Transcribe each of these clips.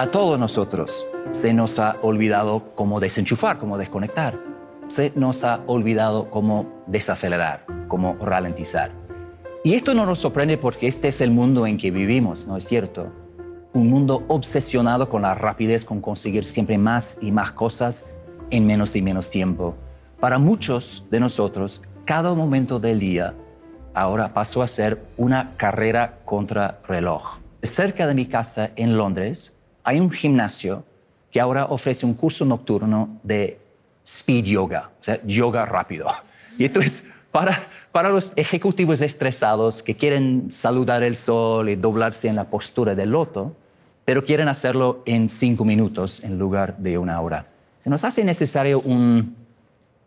A todos nosotros se nos ha olvidado cómo desenchufar, cómo desconectar. Se nos ha olvidado cómo desacelerar, cómo ralentizar. Y esto no nos sorprende porque este es el mundo en que vivimos, ¿no es cierto? Un mundo obsesionado con la rapidez, con conseguir siempre más y más cosas en menos y menos tiempo. Para muchos de nosotros, cada momento del día ahora pasó a ser una carrera contra reloj. Cerca de mi casa en Londres hay un gimnasio que ahora ofrece un curso nocturno de speed yoga, o sea, yoga rápido. Y esto es para, para los ejecutivos estresados que quieren saludar el sol y doblarse en la postura del loto, pero quieren hacerlo en cinco minutos en lugar de una hora. Se nos hace necesario un,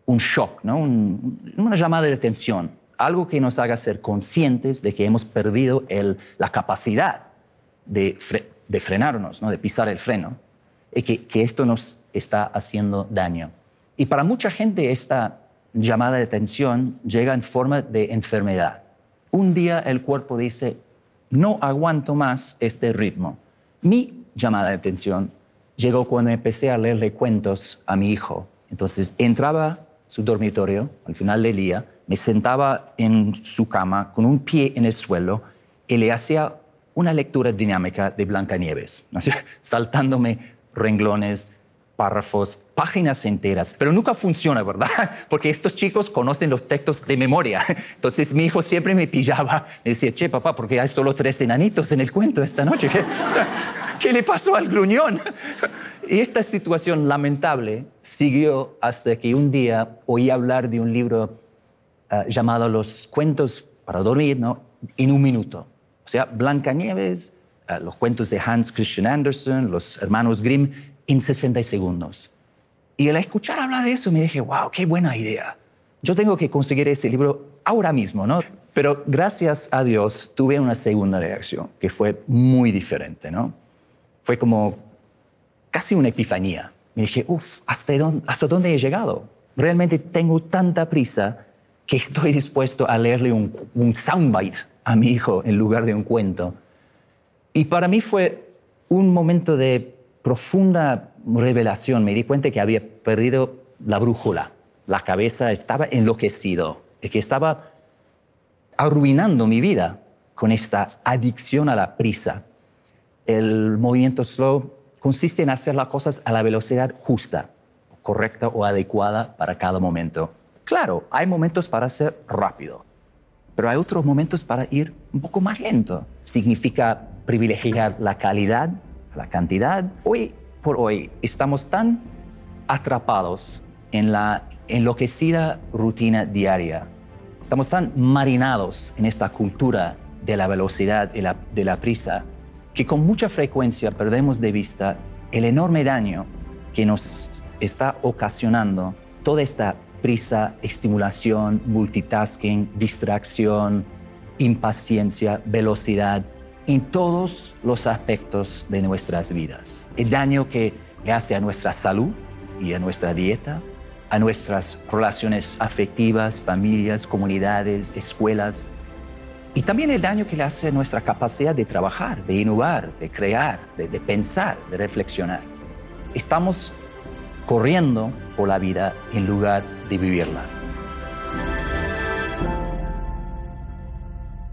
un shock, ¿no? una llamada de atención, algo que nos haga ser conscientes de que hemos perdido el, la capacidad de, de frenarnos, ¿no? de pisar el freno, y que, que esto nos está haciendo daño. Y para mucha gente esta llamada de atención llega en forma de enfermedad. Un día el cuerpo dice, no aguanto más este ritmo. Mi llamada de atención llegó cuando empecé a leerle cuentos a mi hijo. Entonces entraba a su dormitorio al final del día, me sentaba en su cama con un pie en el suelo y le hacía una lectura dinámica de Blancanieves, saltándome renglones, párrafos, páginas enteras, pero nunca funciona, ¿verdad? Porque estos chicos conocen los textos de memoria. Entonces mi hijo siempre me pillaba, me decía, che, papá, porque hay solo tres enanitos en el cuento esta noche. ¿Qué, le pasó al gruñón? Y esta situación lamentable siguió hasta que un día oí hablar de un libro ah, llamado Los cuentos para dormir, ¿no? En un minuto. O sea, Blancanieves, uh, los cuentos de Hans Christian Andersen, los hermanos Grimm, en 60 segundos. Y al escuchar hablar de eso me dije, wow, qué buena idea. Yo tengo que conseguir ese libro ahora mismo, ¿no? Pero gracias a Dios tuve una segunda reacción que fue muy diferente, ¿no? Fue como casi una epifanía. Me dije, uff, ¿hasta dónde, ¿hasta dónde he llegado? Realmente tengo tanta prisa que estoy dispuesto a leerle un, un soundbite a mi hijo en lugar de un cuento. Y para mí fue un momento de profunda revelación. Me di cuenta que había perdido la brújula. La cabeza estaba enloquecido, y que estaba arruinando mi vida con esta adicción a la prisa. El movimiento slow consiste en hacer las cosas a la velocidad justa, correcta o adecuada para cada momento. Claro, hay momentos para ser rápido, pero hay otros momentos para ir un poco más lento. Significa privilegiar la calidad, la cantidad. Hoy por hoy estamos tan atrapados en la enloquecida rutina diaria. Estamos tan marinados en esta cultura de la velocidad y la, de la prisa que con mucha frecuencia perdemos de vista el enorme daño que nos está ocasionando toda esta prisa, estimulación, multitasking, distracción, impaciencia, velocidad, en todos los aspectos de nuestras vidas. El daño que le hace a nuestra salud y a nuestra dieta, a nuestras relaciones afectivas, familias, comunidades, escuelas, y también el daño que le hace a nuestra capacidad de trabajar, de innovar, de crear, de, de pensar, de reflexionar. Estamos corriendo por la vida en lugar de vivirla.